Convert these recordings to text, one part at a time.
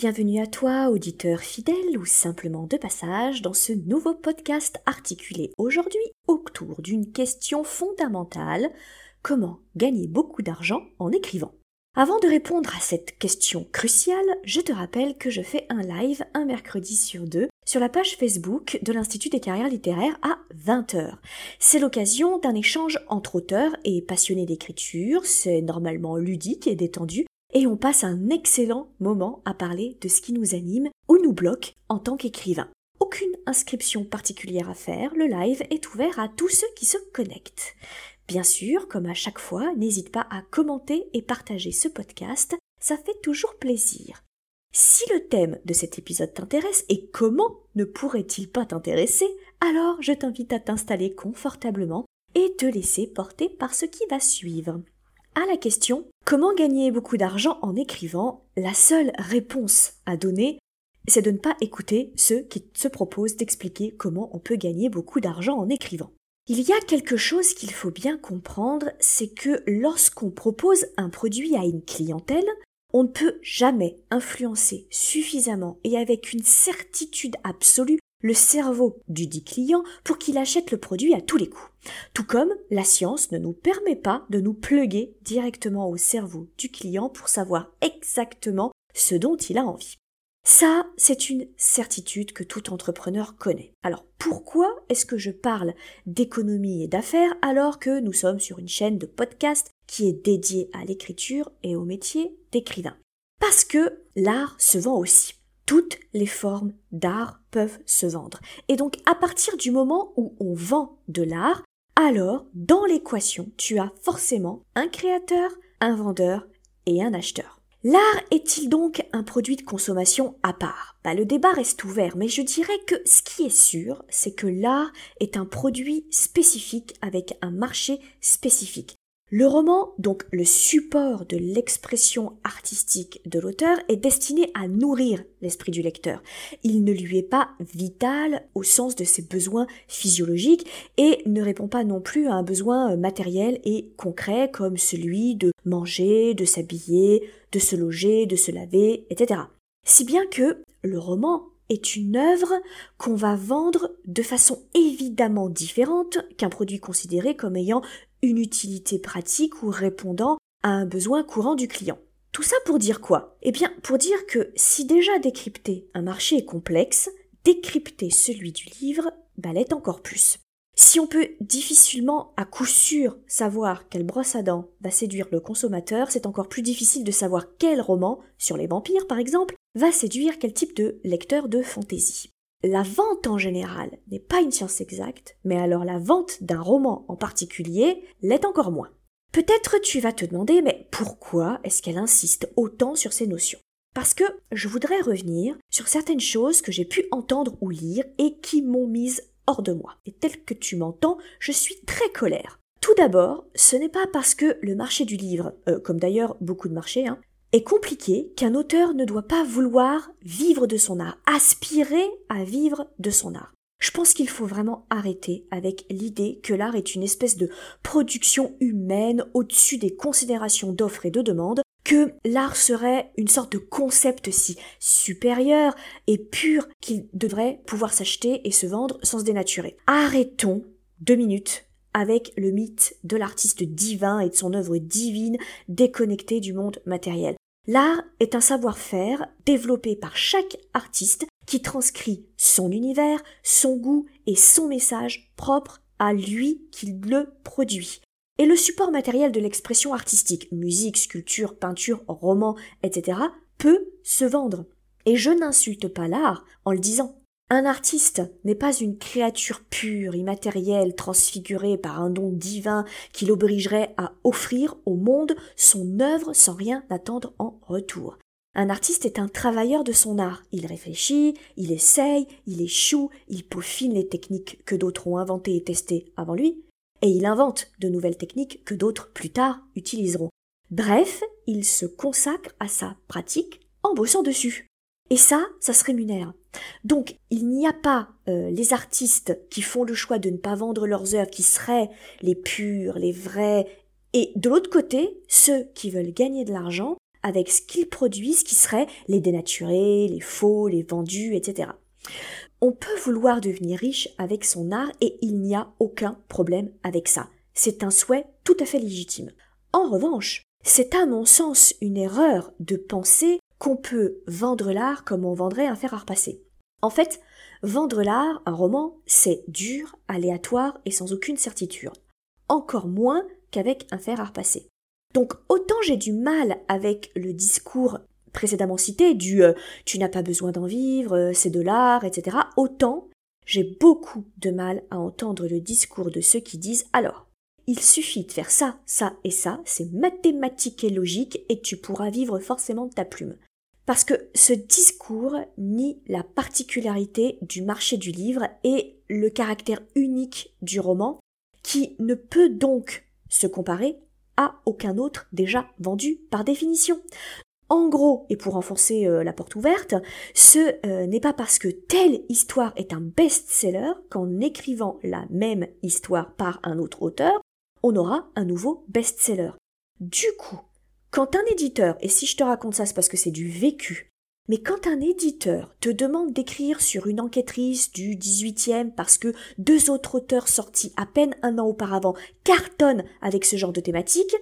Bienvenue à toi, auditeur fidèle ou simplement de passage, dans ce nouveau podcast articulé aujourd'hui autour d'une question fondamentale comment gagner beaucoup d'argent en écrivant Avant de répondre à cette question cruciale, je te rappelle que je fais un live un mercredi sur deux sur la page Facebook de l'Institut des carrières littéraires à 20h. C'est l'occasion d'un échange entre auteurs et passionnés d'écriture, c'est normalement ludique et détendu, et on passe un excellent moment à parler de ce qui nous anime ou nous bloque en tant qu'écrivain. Aucune inscription particulière à faire, le live est ouvert à tous ceux qui se connectent. Bien sûr, comme à chaque fois, n'hésite pas à commenter et partager ce podcast, ça fait toujours plaisir. Si le thème de cet épisode t'intéresse et comment ne pourrait-il pas t'intéresser, alors je t'invite à t'installer confortablement et te laisser porter par ce qui va suivre. À la question Comment gagner beaucoup d'argent en écrivant? La seule réponse à donner, c'est de ne pas écouter ceux qui se proposent d'expliquer comment on peut gagner beaucoup d'argent en écrivant. Il y a quelque chose qu'il faut bien comprendre, c'est que lorsqu'on propose un produit à une clientèle, on ne peut jamais influencer suffisamment et avec une certitude absolue le cerveau du dit client pour qu'il achète le produit à tous les coups. Tout comme la science ne nous permet pas de nous pluguer directement au cerveau du client pour savoir exactement ce dont il a envie. Ça, c'est une certitude que tout entrepreneur connaît. Alors pourquoi est-ce que je parle d'économie et d'affaires alors que nous sommes sur une chaîne de podcast qui est dédiée à l'écriture et au métier d'écrivain? Parce que l'art se vend aussi toutes les formes d'art peuvent se vendre. Et donc à partir du moment où on vend de l'art, alors dans l'équation, tu as forcément un créateur, un vendeur et un acheteur. L'art est-il donc un produit de consommation à part? Bah, Le débat reste ouvert, mais je dirais que ce qui est sûr, c'est que l'art est un produit spécifique avec un marché spécifique. Le roman, donc le support de l'expression artistique de l'auteur, est destiné à nourrir l'esprit du lecteur. Il ne lui est pas vital au sens de ses besoins physiologiques et ne répond pas non plus à un besoin matériel et concret comme celui de manger, de s'habiller, de se loger, de se laver, etc. Si bien que le roman est une œuvre qu'on va vendre de façon évidemment différente qu'un produit considéré comme ayant une utilité pratique ou répondant à un besoin courant du client. Tout ça pour dire quoi? Eh bien, pour dire que si déjà décrypter un marché est complexe, décrypter celui du livre bah, l'est encore plus. Si on peut difficilement à coup sûr savoir quelle brosse à dents va séduire le consommateur, c'est encore plus difficile de savoir quel roman, sur les vampires par exemple, va séduire quel type de lecteur de fantaisie. La vente en général n'est pas une science exacte, mais alors la vente d'un roman en particulier l'est encore moins. Peut-être tu vas te demander, mais pourquoi est-ce qu'elle insiste autant sur ces notions? Parce que je voudrais revenir sur certaines choses que j'ai pu entendre ou lire et qui m'ont mise hors de moi. Et tel que tu m'entends, je suis très colère. Tout d'abord, ce n'est pas parce que le marché du livre, euh, comme d'ailleurs beaucoup de marchés, hein, est compliqué qu'un auteur ne doit pas vouloir vivre de son art, aspirer à vivre de son art. Je pense qu'il faut vraiment arrêter avec l'idée que l'art est une espèce de production humaine au-dessus des considérations d'offres et de demandes, que l'art serait une sorte de concept si supérieur et pur qu'il devrait pouvoir s'acheter et se vendre sans se dénaturer. Arrêtons deux minutes avec le mythe de l'artiste divin et de son œuvre divine déconnectée du monde matériel. L'art est un savoir-faire développé par chaque artiste qui transcrit son univers, son goût et son message propre à lui qui le produit. Et le support matériel de l'expression artistique, musique, sculpture, peinture, roman, etc., peut se vendre. Et je n'insulte pas l'art en le disant. Un artiste n'est pas une créature pure, immatérielle, transfigurée par un don divin qui l'obligerait à offrir au monde son œuvre sans rien attendre en retour. Un artiste est un travailleur de son art. Il réfléchit, il essaye, il échoue, il peaufine les techniques que d'autres ont inventées et testées avant lui, et il invente de nouvelles techniques que d'autres plus tard utiliseront. Bref, il se consacre à sa pratique en bossant dessus. Et ça, ça se rémunère. Donc, il n'y a pas euh, les artistes qui font le choix de ne pas vendre leurs œuvres, qui seraient les purs, les vrais, et de l'autre côté, ceux qui veulent gagner de l'argent avec ce qu'ils produisent, qui seraient les dénaturés, les faux, les vendus, etc. On peut vouloir devenir riche avec son art et il n'y a aucun problème avec ça. C'est un souhait tout à fait légitime. En revanche, c'est à mon sens une erreur de penser qu'on peut vendre l'art comme on vendrait un fer à repasser. En fait, vendre l'art, un roman, c'est dur, aléatoire et sans aucune certitude. Encore moins qu'avec un fer à repasser. Donc autant j'ai du mal avec le discours précédemment cité du euh, tu n'as pas besoin d'en vivre, euh, c'est de l'art, etc. Autant j'ai beaucoup de mal à entendre le discours de ceux qui disent alors il suffit de faire ça, ça et ça, c'est mathématique et logique et tu pourras vivre forcément de ta plume. Parce que ce discours nie la particularité du marché du livre et le caractère unique du roman, qui ne peut donc se comparer à aucun autre déjà vendu par définition. En gros, et pour enfoncer euh, la porte ouverte, ce euh, n'est pas parce que telle histoire est un best-seller qu'en écrivant la même histoire par un autre auteur, on aura un nouveau best-seller. Du coup, quand un éditeur, et si je te raconte ça, c'est parce que c'est du vécu, mais quand un éditeur te demande d'écrire sur une enquêtrice du 18e parce que deux autres auteurs sortis à peine un an auparavant cartonnent avec ce genre de thématique,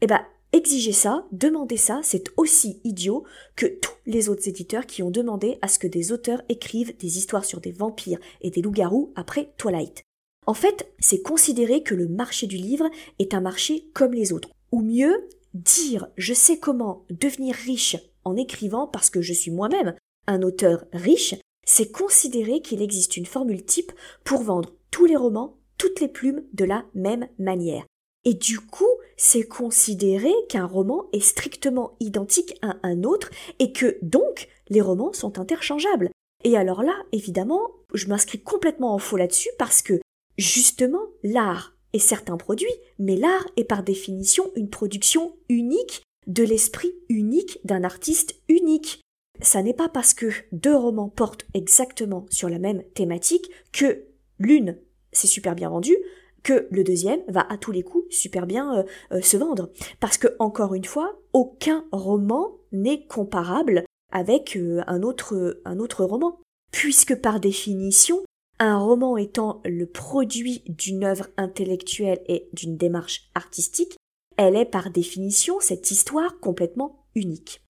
eh ben, exiger ça, demander ça, c'est aussi idiot que tous les autres éditeurs qui ont demandé à ce que des auteurs écrivent des histoires sur des vampires et des loups-garous après Twilight. En fait, c'est considérer que le marché du livre est un marché comme les autres. Ou mieux, dire je sais comment devenir riche en écrivant parce que je suis moi-même un auteur riche, c'est considérer qu'il existe une formule type pour vendre tous les romans, toutes les plumes de la même manière. Et du coup, c'est considérer qu'un roman est strictement identique à un autre et que donc les romans sont interchangeables. Et alors là, évidemment, je m'inscris complètement en faux là-dessus parce que justement, l'art et certains produits, mais l'art est par définition une production unique de l'esprit unique d'un artiste unique. Ça n'est pas parce que deux romans portent exactement sur la même thématique que l'une s'est super bien vendue, que le deuxième va à tous les coups super bien euh, euh, se vendre. Parce que, encore une fois, aucun roman n'est comparable avec euh, un, autre, un autre roman. Puisque par définition, un roman étant le produit d'une œuvre intellectuelle et d'une démarche artistique, elle est par définition cette histoire complètement unique.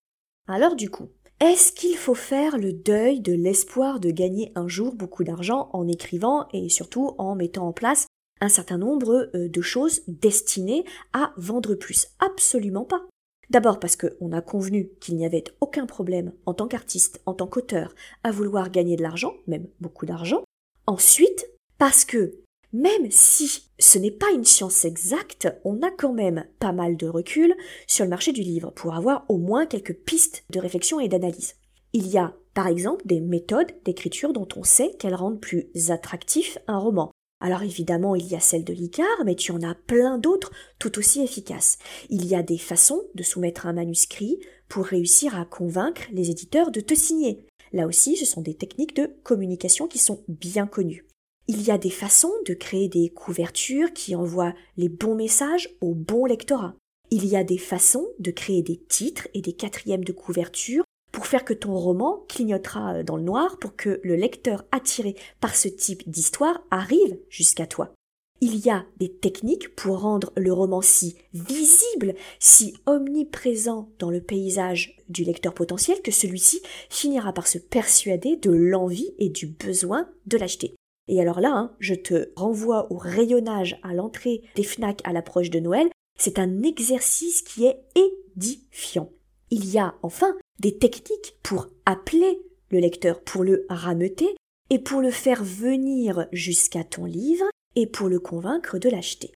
Alors du coup, est-ce qu'il faut faire le deuil de l'espoir de gagner un jour beaucoup d'argent en écrivant et surtout en mettant en place un certain nombre euh, de choses destinées à vendre plus? Absolument pas. D'abord parce qu'on a convenu qu'il n'y avait aucun problème en tant qu'artiste, en tant qu'auteur, à vouloir gagner de l'argent, même beaucoup d'argent, Ensuite, parce que même si ce n'est pas une science exacte, on a quand même pas mal de recul sur le marché du livre pour avoir au moins quelques pistes de réflexion et d'analyse. Il y a par exemple des méthodes d'écriture dont on sait qu'elles rendent plus attractif un roman. Alors évidemment, il y a celle de l'Icare, mais tu en as plein d'autres tout aussi efficaces. Il y a des façons de soumettre un manuscrit pour réussir à convaincre les éditeurs de te signer. Là aussi, ce sont des techniques de communication qui sont bien connues. Il y a des façons de créer des couvertures qui envoient les bons messages au bon lectorat. Il y a des façons de créer des titres et des quatrièmes de couverture pour faire que ton roman clignotera dans le noir pour que le lecteur attiré par ce type d'histoire arrive jusqu'à toi il y a des techniques pour rendre le roman si visible, si omniprésent dans le paysage du lecteur potentiel que celui-ci finira par se persuader de l'envie et du besoin de l'acheter. Et alors là, hein, je te renvoie au rayonnage à l'entrée des FNAC à l'approche de Noël. C'est un exercice qui est édifiant. Il y a enfin des techniques pour appeler le lecteur, pour le rameuter et pour le faire venir jusqu'à ton livre et pour le convaincre de l'acheter.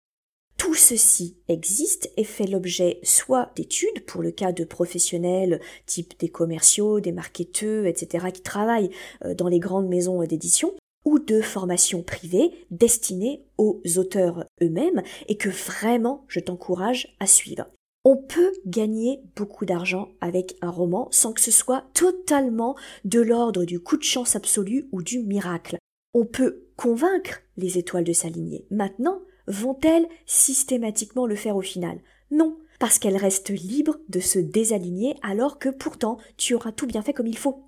Tout ceci existe et fait l'objet soit d'études pour le cas de professionnels type des commerciaux, des marketeurs, etc. qui travaillent euh, dans les grandes maisons d'édition, ou de formations privées destinées aux auteurs eux-mêmes et que vraiment je t'encourage à suivre. On peut gagner beaucoup d'argent avec un roman sans que ce soit totalement de l'ordre du coup de chance absolu ou du miracle. On peut convaincre les étoiles de s'aligner. Maintenant, vont-elles systématiquement le faire au final? Non, parce qu'elles restent libres de se désaligner alors que pourtant tu auras tout bien fait comme il faut.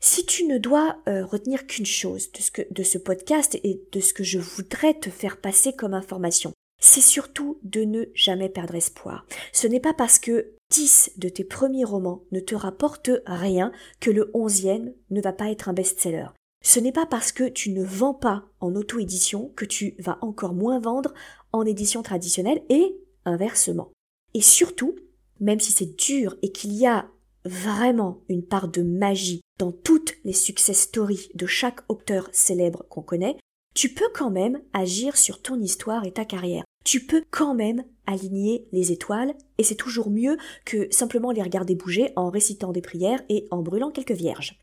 Si tu ne dois euh, retenir qu'une chose de ce, de ce podcast et de ce que je voudrais te faire passer comme information, c'est surtout de ne jamais perdre espoir. Ce n'est pas parce que 10 de tes premiers romans ne te rapportent rien que le onzième ne va pas être un best-seller. Ce n'est pas parce que tu ne vends pas en auto-édition que tu vas encore moins vendre en édition traditionnelle et inversement. Et surtout, même si c'est dur et qu'il y a vraiment une part de magie dans toutes les success stories de chaque auteur célèbre qu'on connaît, tu peux quand même agir sur ton histoire et ta carrière. Tu peux quand même aligner les étoiles et c'est toujours mieux que simplement les regarder bouger en récitant des prières et en brûlant quelques vierges.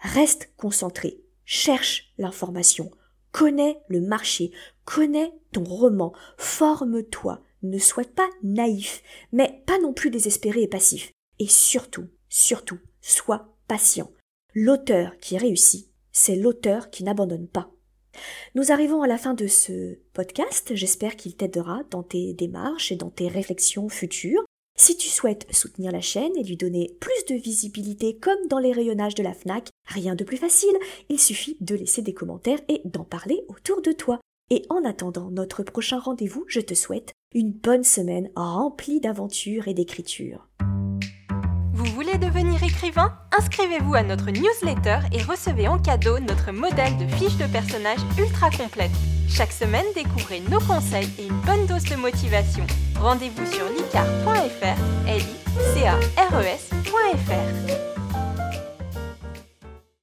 Reste concentré, cherche l'information, connais le marché, connais ton roman, forme-toi, ne sois pas naïf, mais pas non plus désespéré et passif. Et surtout, surtout, sois patient. L'auteur qui réussit, c'est l'auteur qui n'abandonne pas. Nous arrivons à la fin de ce podcast. J'espère qu'il t'aidera dans tes démarches et dans tes réflexions futures. Si tu souhaites soutenir la chaîne et lui donner plus de visibilité comme dans les rayonnages de la FNAC, rien de plus facile, il suffit de laisser des commentaires et d'en parler autour de toi. Et en attendant notre prochain rendez-vous, je te souhaite une bonne semaine remplie d'aventures et d'écriture. Vous voulez devenir écrivain? Inscrivez-vous à notre newsletter et recevez en cadeau notre modèle de fiche de personnage ultra complète. Chaque semaine, découvrez nos conseils et une bonne dose de motivation. Rendez-vous sur licar.fr, l e